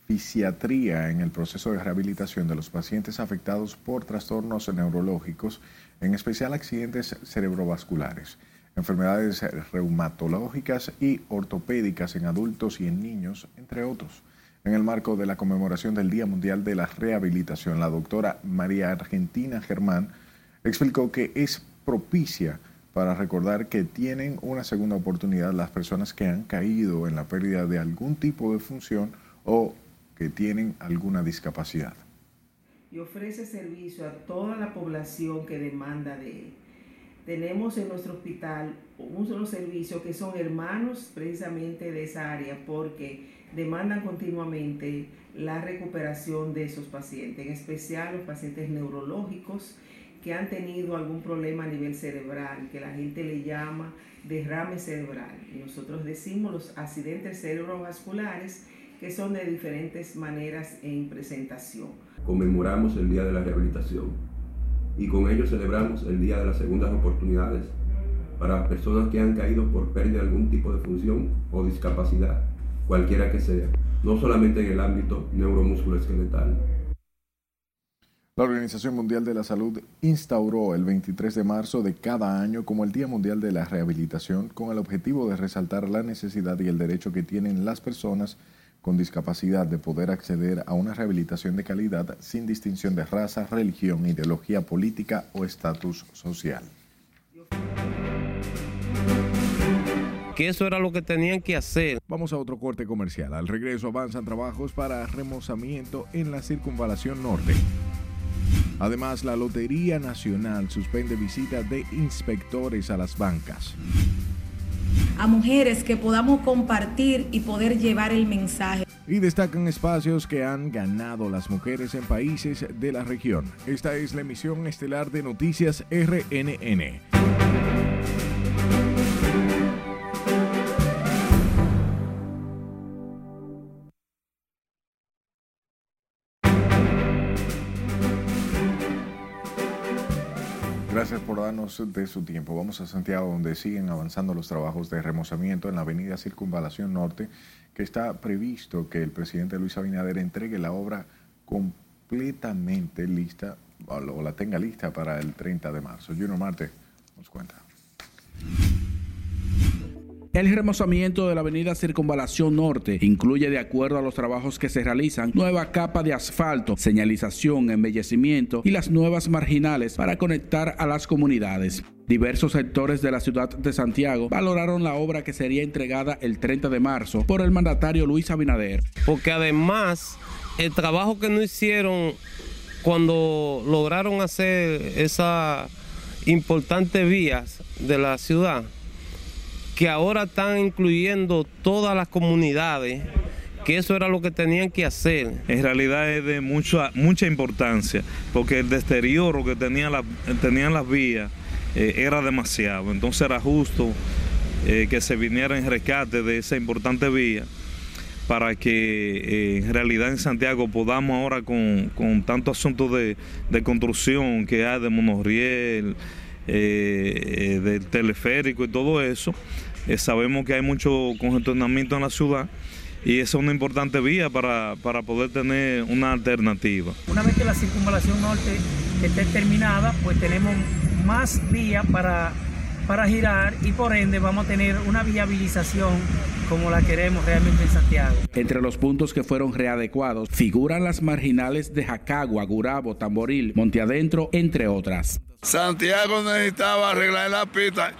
Speaker 2: fisiatría en el proceso de rehabilitación de los pacientes afectados por trastornos neurológicos, en especial accidentes cerebrovasculares. Enfermedades reumatológicas y ortopédicas en adultos y en niños, entre otros. En el marco de la conmemoración del Día Mundial de la Rehabilitación, la doctora María Argentina Germán explicó que es propicia para recordar que tienen una segunda oportunidad las personas que han caído en la pérdida de algún tipo de función o que tienen alguna discapacidad.
Speaker 37: Y ofrece servicio a toda la población que demanda de él. Tenemos en nuestro hospital unos servicios que son hermanos precisamente de esa área porque demandan continuamente la recuperación de esos pacientes, en especial los pacientes neurológicos que han tenido algún problema a nivel cerebral, que la gente le llama derrame cerebral. Y nosotros decimos los accidentes cerebrovasculares que son de diferentes maneras en presentación.
Speaker 38: Conmemoramos el Día de la Rehabilitación y con ello celebramos el Día de las Segundas Oportunidades para personas que han caído por pérdida de algún tipo de función o discapacidad, cualquiera que sea, no solamente en el ámbito neuromusculoesqueletal.
Speaker 2: La Organización Mundial de la Salud instauró el 23 de marzo de cada año como el Día Mundial de la Rehabilitación con el objetivo de resaltar la necesidad y el derecho que tienen las personas con discapacidad de poder acceder a una rehabilitación de calidad sin distinción de raza, religión, ideología política o estatus social.
Speaker 39: Que eso era lo que tenían que hacer.
Speaker 2: Vamos a otro corte comercial. Al regreso avanzan trabajos para remozamiento en la circunvalación norte. Además, la Lotería Nacional suspende visitas de inspectores a las bancas.
Speaker 40: A mujeres que podamos compartir y poder llevar el mensaje.
Speaker 2: Y destacan espacios que han ganado las mujeres en países de la región. Esta es la emisión estelar de Noticias RNN. De su tiempo. Vamos a Santiago, donde siguen avanzando los trabajos de remozamiento en la avenida Circunvalación Norte, que está previsto que el presidente Luis Abinader entregue la obra completamente lista, o la tenga lista para el 30 de marzo. Juno Marte nos cuenta.
Speaker 41: El remozamiento de la avenida Circunvalación Norte incluye, de acuerdo a los trabajos que se realizan, nueva capa de asfalto, señalización, embellecimiento y las nuevas marginales para conectar a las comunidades. Diversos sectores de la ciudad de Santiago valoraron la obra que sería entregada el 30 de marzo por el mandatario Luis Abinader.
Speaker 39: Porque además, el trabajo que no hicieron cuando lograron hacer esas importantes vías de la ciudad, que ahora están incluyendo todas las comunidades, que eso era lo que tenían que hacer.
Speaker 42: En realidad es de mucha, mucha importancia, porque el deterioro que tenían, tenían las vías eh, era demasiado, entonces era justo eh, que se viniera en rescate de esa importante vía para que eh, en realidad en Santiago podamos ahora con, con tanto asunto de, de construcción que hay de monorriel, del teleférico y todo eso, eh, sabemos que hay mucho congestionamiento en la ciudad y esa es una importante vía para, poder tener una alternativa.
Speaker 43: Una vez que la circunvalación norte esté terminada, pues tenemos más vías para, para girar y por ende vamos a tener una viabilización como la queremos realmente en Santiago.
Speaker 41: Entre los puntos que fueron readecuados figuran las marginales de Jacagua, Gurabo, Tamboril, Monteadentro, entre otras.
Speaker 21: Santiago necesitaba arreglar la pista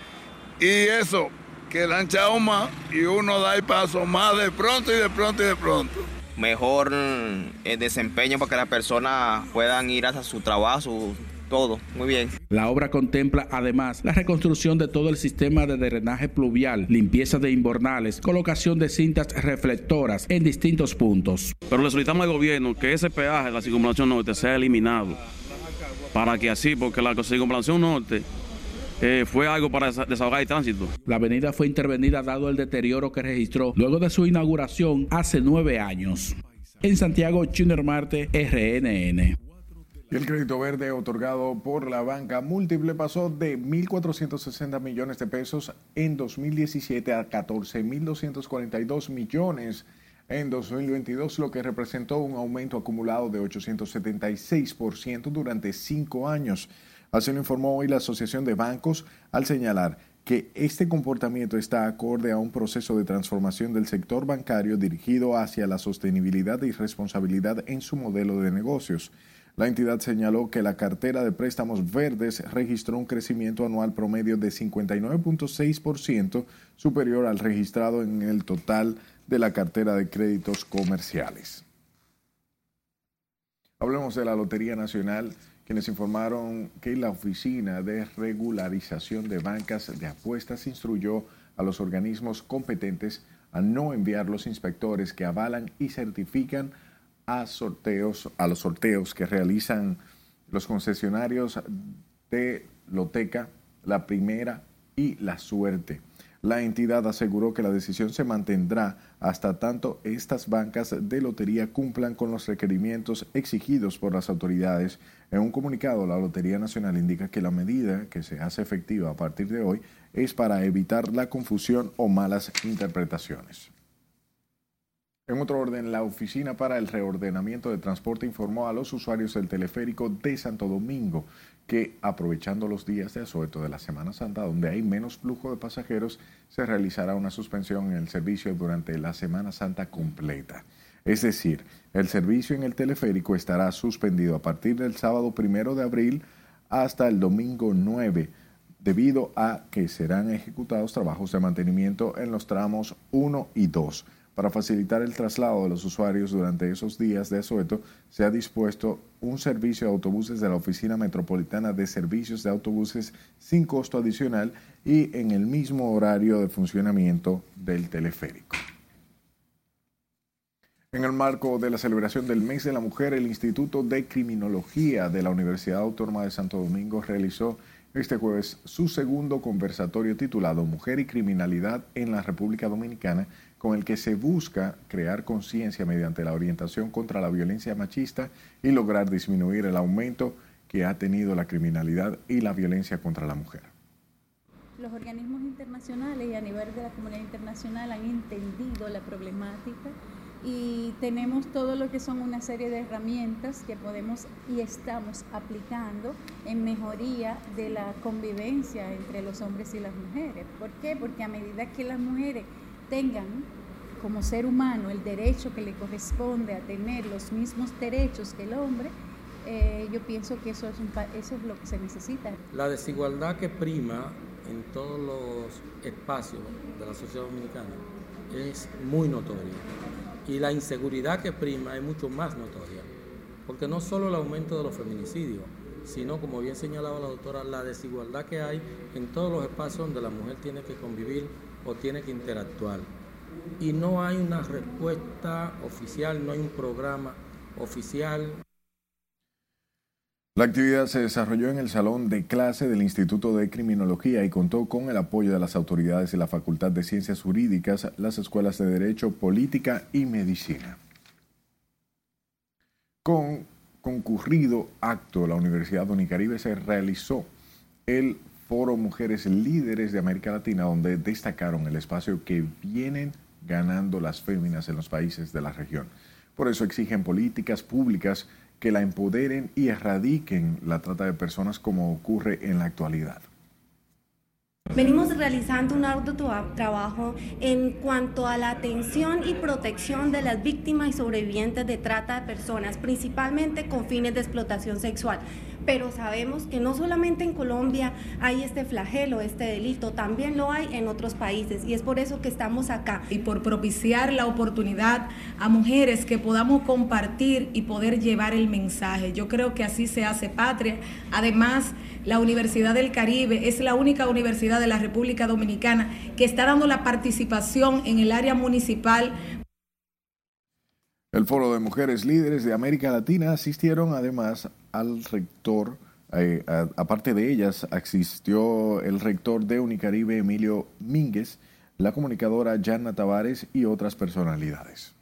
Speaker 21: y eso que lancha más y uno da el paso más de pronto y de pronto y de pronto.
Speaker 44: Mejor el eh, desempeño para que las personas puedan ir hacia su trabajo, todo. Muy bien.
Speaker 41: La obra contempla además la reconstrucción de todo el sistema de drenaje pluvial, limpieza de inbornales, colocación de cintas reflectoras en distintos puntos.
Speaker 45: Pero le solicitamos al gobierno que ese peaje, la circunvalación norte, sea eliminado. Para que así, porque la circunvalación norte eh, fue algo para desahogar el tránsito.
Speaker 41: La avenida fue intervenida dado el deterioro que registró luego de su inauguración hace nueve años. En Santiago, Junior Marte, RNN.
Speaker 2: el crédito verde otorgado por la banca múltiple pasó de 1.460 millones de pesos en 2017 a 14.242 millones en 2022, lo que representó un aumento acumulado de 876% durante cinco años. Así lo informó hoy la Asociación de Bancos al señalar que este comportamiento está acorde a un proceso de transformación del sector bancario dirigido hacia la sostenibilidad y responsabilidad en su modelo de negocios. La entidad señaló que la cartera de préstamos verdes registró un crecimiento anual promedio de 59.6% superior al registrado en el total de la cartera de créditos comerciales. Hablemos de la Lotería Nacional, quienes informaron que la Oficina de Regularización de Bancas de Apuestas instruyó a los organismos competentes a no enviar los inspectores que avalan y certifican a sorteos, a los sorteos que realizan los concesionarios de Loteca, la primera y la suerte. La entidad aseguró que la decisión se mantendrá hasta tanto estas bancas de lotería cumplan con los requerimientos exigidos por las autoridades. En un comunicado, la Lotería Nacional indica que la medida que se hace efectiva a partir de hoy es para evitar la confusión o malas interpretaciones. En otro orden, la Oficina para el Reordenamiento de Transporte informó a los usuarios del teleférico de Santo Domingo que, aprovechando los días de asueto de la Semana Santa, donde hay menos flujo de pasajeros, se realizará una suspensión en el servicio durante la Semana Santa completa. Es decir, el servicio en el teleférico estará suspendido a partir del sábado primero de abril hasta el domingo 9, debido a que serán ejecutados trabajos de mantenimiento en los tramos 1 y 2. Para facilitar el traslado de los usuarios durante esos días de asueto, se ha dispuesto un servicio de autobuses de la Oficina Metropolitana de Servicios de Autobuses sin costo adicional y en el mismo horario de funcionamiento del teleférico. En el marco de la celebración del Mes de la Mujer, el Instituto de Criminología de la Universidad Autónoma de Santo Domingo realizó este jueves su segundo conversatorio titulado Mujer y Criminalidad en la República Dominicana con el que se busca crear conciencia mediante la orientación contra la violencia machista y lograr disminuir el aumento que ha tenido la criminalidad y la violencia contra la mujer.
Speaker 46: Los organismos internacionales y a nivel de la comunidad internacional han entendido la problemática y tenemos todo lo que son una serie de herramientas que podemos y estamos aplicando en mejoría de la convivencia entre los hombres y las mujeres. ¿Por qué? Porque a medida que las mujeres tengan como ser humano el derecho que le corresponde a tener los mismos derechos que el hombre, eh, yo pienso que eso es, eso es lo que se necesita.
Speaker 47: La desigualdad que prima en todos los espacios de la sociedad dominicana es muy notoria y la inseguridad que prima es mucho más notoria, porque no solo el aumento de los feminicidios, sino como bien señalaba la doctora, la desigualdad que hay en todos los espacios donde la mujer tiene que convivir o tiene que interactuar. Y no hay una respuesta oficial, no hay un programa oficial.
Speaker 2: La actividad se desarrolló en el salón de clase del Instituto de Criminología y contó con el apoyo de las autoridades de la Facultad de Ciencias Jurídicas, las escuelas de Derecho, Política y Medicina. Con concurrido acto, la Universidad de Unicaribe se realizó el Foro Mujeres Líderes de América Latina, donde destacaron el espacio que vienen ganando las féminas en los países de la región. Por eso exigen políticas públicas que la empoderen y erradiquen la trata de personas como ocurre en la actualidad.
Speaker 48: Venimos realizando un arduo trabajo en cuanto a la atención y protección de las víctimas y sobrevivientes de trata de personas, principalmente con fines de explotación sexual pero sabemos que no solamente en Colombia hay este flagelo, este delito, también lo hay en otros países y es por eso que estamos acá.
Speaker 40: Y por propiciar la oportunidad a mujeres que podamos compartir y poder llevar el mensaje. Yo creo que así se hace patria. Además, la Universidad del Caribe es la única universidad de la República Dominicana que está dando la participación en el área municipal
Speaker 2: el Foro de Mujeres Líderes de América Latina asistieron además al rector, eh, aparte de ellas, asistió el rector de Unicaribe, Emilio Mínguez, la comunicadora Yanna Tavares y otras personalidades.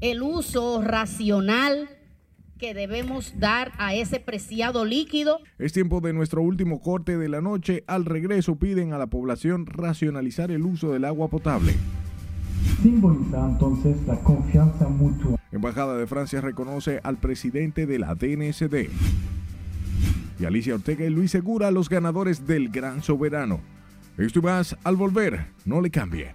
Speaker 49: El uso racional que debemos dar a ese preciado líquido.
Speaker 2: Es tiempo de nuestro último corte de la noche. Al regreso piden a la población racionalizar el uso del agua potable.
Speaker 50: Simboliza entonces la confianza mutua.
Speaker 2: Embajada de Francia reconoce al presidente de la DNSD. y Alicia Ortega y Luis Segura, los ganadores del Gran Soberano. Esto y más al volver, no le cambie.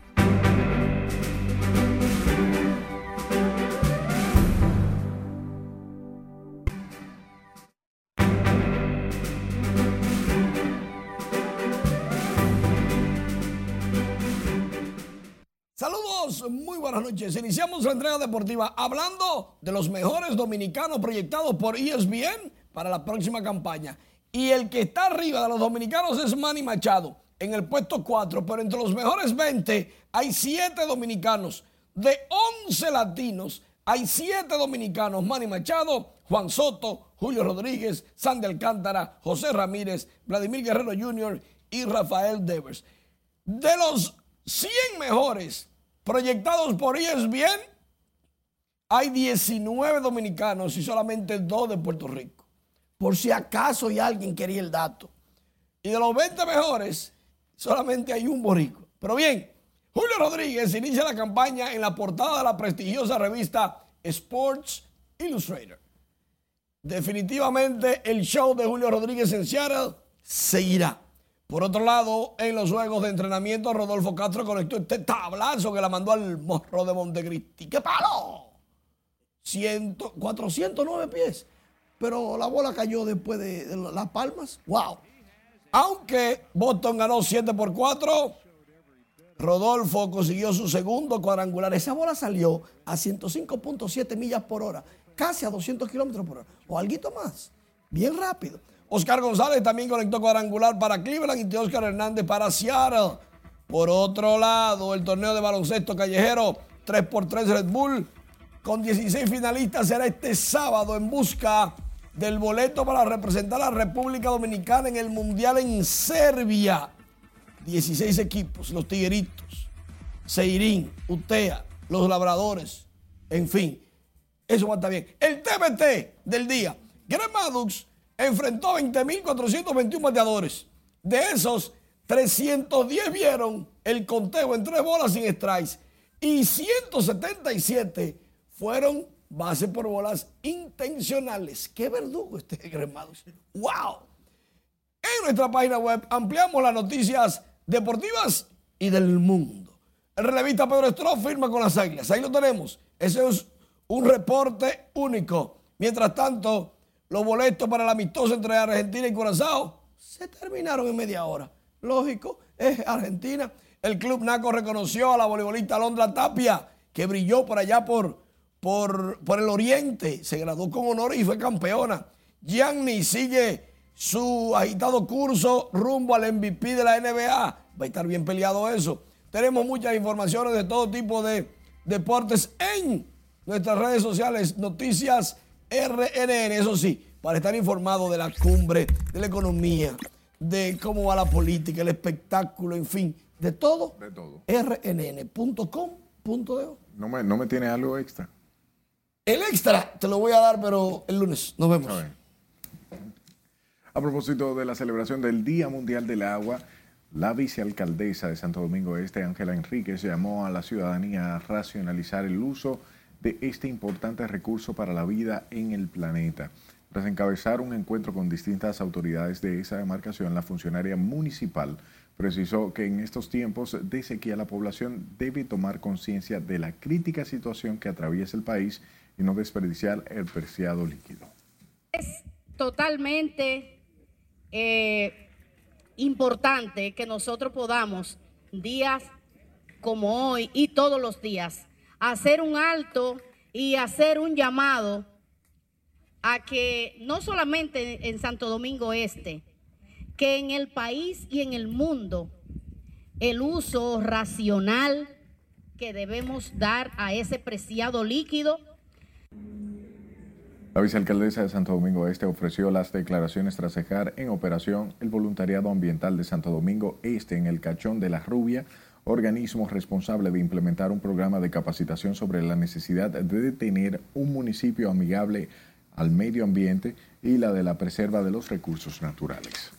Speaker 51: Muy buenas noches. Iniciamos la entrega deportiva hablando de los mejores dominicanos proyectados por ESPN para la próxima campaña. Y el que está arriba de los dominicanos es Manny Machado, en el puesto 4, pero entre los mejores 20 hay 7 dominicanos. De 11 latinos, hay 7 dominicanos. Manny Machado, Juan Soto, Julio Rodríguez, Sandy Alcántara, José Ramírez, Vladimir Guerrero Jr. y Rafael Devers. De los 100 mejores proyectados por ESPN, hay 19 dominicanos y solamente 2 de Puerto Rico. Por si acaso hay alguien quería el dato. Y de los 20 mejores, solamente hay un boricua. Pero bien, Julio Rodríguez inicia la campaña en la portada de la prestigiosa revista Sports Illustrated. Definitivamente el show de Julio Rodríguez en Seattle seguirá. Por otro lado, en los juegos de entrenamiento, Rodolfo Castro conectó este tablazo que la mandó al morro de Montecristi. ¡Qué palo! 100, 409 pies. Pero la bola cayó después de, de las palmas. ¡Wow! Aunque Boston ganó 7 por 4, Rodolfo consiguió su segundo cuadrangular. Esa bola salió a 105.7 millas por hora, casi a 200 kilómetros por hora, o algo más. Bien rápido. Oscar González también conectó cuadrangular para Cleveland y Oscar Hernández para Seattle. Por otro lado, el torneo de baloncesto callejero 3x3 Red Bull con 16 finalistas será este sábado en busca del boleto para representar a la República Dominicana en el Mundial en Serbia. 16 equipos, los Tigueritos, Seirín, Utea, los Labradores, en fin. Eso va a estar bien. El TBT del día. Greg enfrentó 20.421 bateadores. De esos, 310 vieron el conteo en tres bolas sin strikes y 177 fueron base por bolas intencionales. ¡Qué verdugo este Greg Maddux! ¡Wow! En nuestra página web ampliamos las noticias deportivas y del mundo. El relevista Pedro Stroh firma con las águilas. Ahí lo tenemos. Ese es un reporte único. Mientras tanto, los boletos para el amistoso entre Argentina y Curazao se terminaron en media hora. Lógico, es Argentina. El club Naco reconoció a la voleibolista Alondra Tapia, que brilló por allá por, por, por el oriente. Se graduó con honor y fue campeona. Gianni sigue su agitado curso rumbo al MVP de la NBA. Va a estar bien peleado eso. Tenemos muchas informaciones de todo tipo de deportes en nuestras redes sociales, noticias RNN, eso sí, para estar informado de la cumbre, de la economía, de cómo va la política, el espectáculo, en fin, de todo.
Speaker 2: De todo.
Speaker 51: rnn.com.de.
Speaker 2: ¿No me, ¿No me tiene algo extra?
Speaker 51: El extra te lo voy a dar, pero el lunes. Nos vemos.
Speaker 2: A propósito de la celebración del Día Mundial del Agua, la vicealcaldesa de Santo Domingo Este, Ángela Enríquez, llamó a la ciudadanía a racionalizar el uso de este importante recurso para la vida en el planeta. Tras encabezar un encuentro con distintas autoridades de esa demarcación, la funcionaria municipal precisó que en estos tiempos de sequía la población debe tomar conciencia de la crítica situación que atraviesa el país y no desperdiciar el preciado líquido.
Speaker 49: Es totalmente eh, importante que nosotros podamos, días como hoy y todos los días, hacer un alto y hacer un llamado a que no solamente en Santo Domingo Este, que en el país y en el mundo el uso racional que debemos dar a ese preciado líquido.
Speaker 2: La vicealcaldesa de Santo Domingo Este ofreció las declaraciones tras dejar en operación el voluntariado ambiental de Santo Domingo Este en el Cachón de la Rubia, organismo responsable de implementar un programa de capacitación sobre la necesidad de tener un municipio amigable al medio ambiente y la de la preserva de los recursos naturales.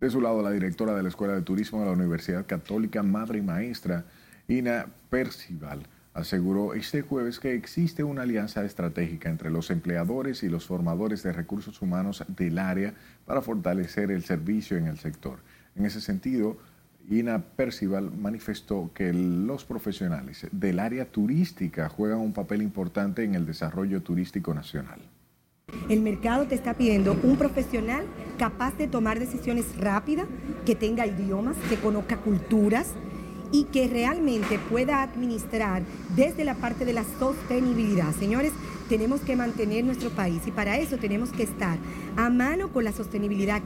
Speaker 2: De su lado, la directora de la Escuela de Turismo de la Universidad Católica Madre y Maestra, Ina Percival, aseguró este jueves que existe una alianza estratégica entre los empleadores y los formadores de recursos humanos del área para fortalecer el servicio en el sector. En ese sentido, Ina Percival manifestó que los profesionales del área turística juegan un papel importante en el desarrollo turístico nacional.
Speaker 52: El mercado te está pidiendo un profesional capaz de tomar decisiones rápidas, que tenga idiomas, que conozca culturas y que realmente pueda administrar desde la parte de la sostenibilidad. Señores, tenemos que mantener nuestro país y para eso tenemos que estar a mano con la sostenibilidad.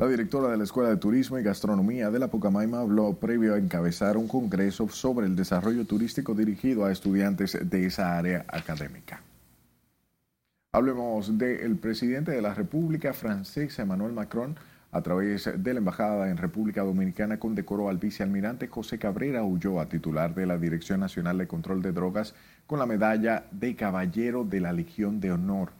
Speaker 2: La directora de la Escuela de Turismo y Gastronomía de la Pucamaima habló previo a encabezar un congreso sobre el desarrollo turístico dirigido a estudiantes de esa área académica. Hablemos del presidente de la República francés, Emmanuel Macron, a través de la Embajada en República Dominicana condecoró al vicealmirante José Cabrera Ulloa, titular de la Dirección Nacional de Control de Drogas, con la medalla de Caballero de la Legión de Honor,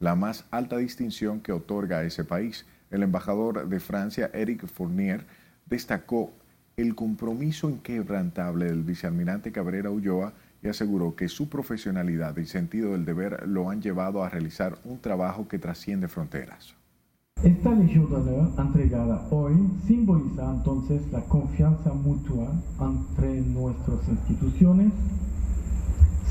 Speaker 2: la más alta distinción que otorga a ese país. El embajador de Francia, Eric Fournier, destacó el compromiso inquebrantable del vicealmirante Cabrera Ulloa y aseguró que su profesionalidad y sentido del deber lo han llevado a realizar un trabajo que trasciende fronteras.
Speaker 50: Esta Legión entregada hoy simboliza entonces la confianza mutua entre nuestras instituciones,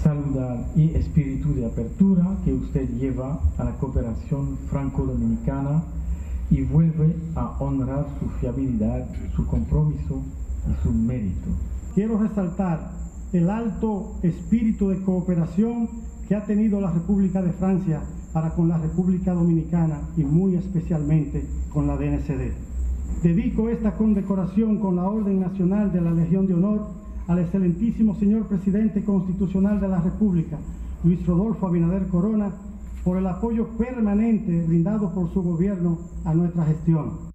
Speaker 50: saludar y espíritu de apertura que usted lleva a la cooperación franco-dominicana y vuelve a honrar su fiabilidad, su compromiso y su mérito.
Speaker 53: Quiero resaltar el alto espíritu de cooperación que ha tenido la República de Francia para con la República Dominicana y muy especialmente con la DNCD. Dedico esta condecoración con la Orden Nacional de la Legión de Honor al excelentísimo señor presidente constitucional de la República, Luis Rodolfo Abinader Corona, por el apoyo permanente brindado por su gobierno a nuestra gestión.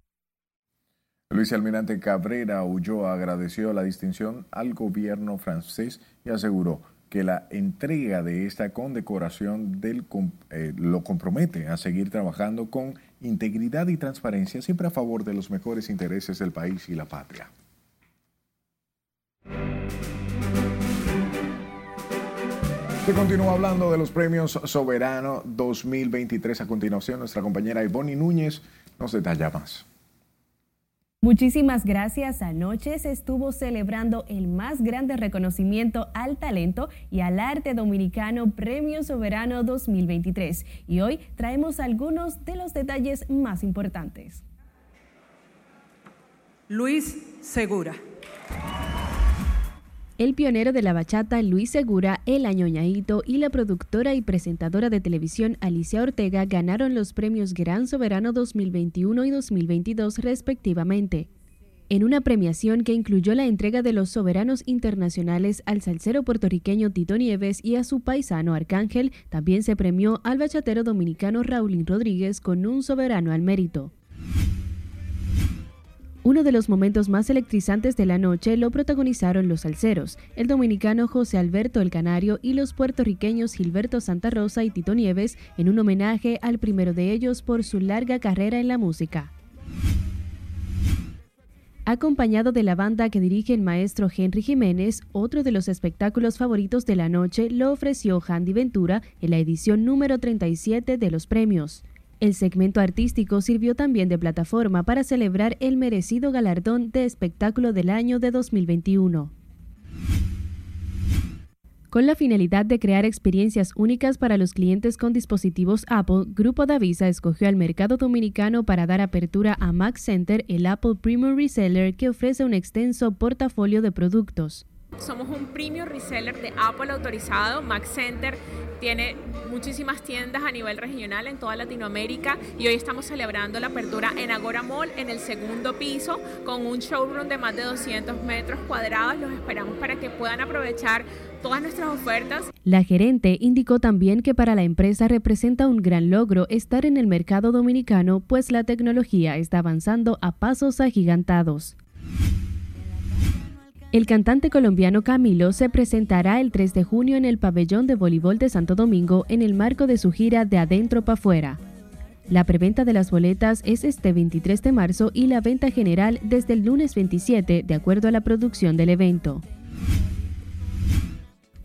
Speaker 2: Luis Almirante Cabrera Ulloa agradeció la distinción al gobierno francés y aseguró que la entrega de esta condecoración eh, lo compromete a seguir trabajando con integridad y transparencia, siempre a favor de los mejores intereses del país y la patria. Se continúa hablando de los premios Soberano 2023. A continuación, nuestra compañera Ivonne Núñez nos detalla más.
Speaker 54: Muchísimas gracias. Anoche se estuvo celebrando el más grande reconocimiento al talento y al arte dominicano Premio Soberano 2023. Y hoy traemos algunos de los detalles más importantes.
Speaker 55: Luis Segura.
Speaker 54: El pionero de la bachata Luis Segura, el añoñadito y la productora y presentadora de televisión Alicia Ortega ganaron los premios Gran Soberano 2021 y 2022 respectivamente. En una premiación que incluyó la entrega de los soberanos internacionales al salsero puertorriqueño Tito Nieves y a su paisano Arcángel, también se premió al bachatero dominicano Raulín Rodríguez con un soberano al mérito. Uno de los momentos más electrizantes de la noche lo protagonizaron los salseros, el dominicano José Alberto El Canario y los puertorriqueños Gilberto Santa Rosa y Tito Nieves en un homenaje al primero de ellos por su larga carrera en la música. Acompañado de la banda que dirige el maestro Henry Jiménez, otro de los espectáculos favoritos de la noche lo ofreció Handy Ventura en la edición número 37 de los premios. El segmento artístico sirvió también de plataforma para celebrar el merecido galardón de espectáculo del año de 2021. Con la finalidad de crear experiencias únicas para los clientes con dispositivos Apple, Grupo Davisa escogió al mercado dominicano para dar apertura a Mac Center, el Apple Premium Reseller que ofrece un extenso portafolio de productos.
Speaker 56: Somos un premium reseller de Apple autorizado. Mac Center tiene muchísimas tiendas a nivel regional en toda Latinoamérica y hoy estamos celebrando la apertura en Agora Mall en el segundo piso con un showroom de más de 200 metros cuadrados. Los esperamos para que puedan aprovechar todas nuestras ofertas.
Speaker 54: La gerente indicó también que para la empresa representa un gran logro estar en el mercado dominicano, pues la tecnología está avanzando a pasos agigantados. El cantante colombiano Camilo se presentará el 3 de junio en el pabellón de voleibol de Santo Domingo en el marco de su gira de adentro para afuera. La preventa de las boletas es este 23 de marzo y la venta general desde el lunes 27, de acuerdo a la producción del evento.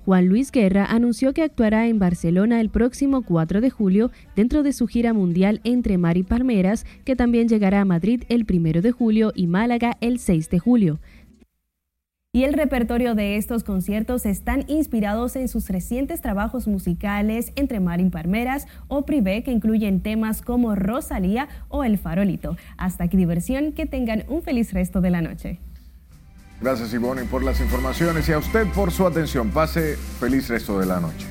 Speaker 54: Juan Luis Guerra anunció que actuará en Barcelona el próximo 4 de julio dentro de su gira mundial entre Mar y Palmeras, que también llegará a Madrid el 1 de julio y Málaga el 6 de julio y el repertorio de estos conciertos están inspirados en sus recientes trabajos musicales entre Marín Parmeras o Privé que incluyen temas como Rosalía o El Farolito. Hasta aquí diversión, que tengan un feliz resto de la noche.
Speaker 2: Gracias Ivonne por las informaciones y a usted por su atención. Pase feliz resto de la noche.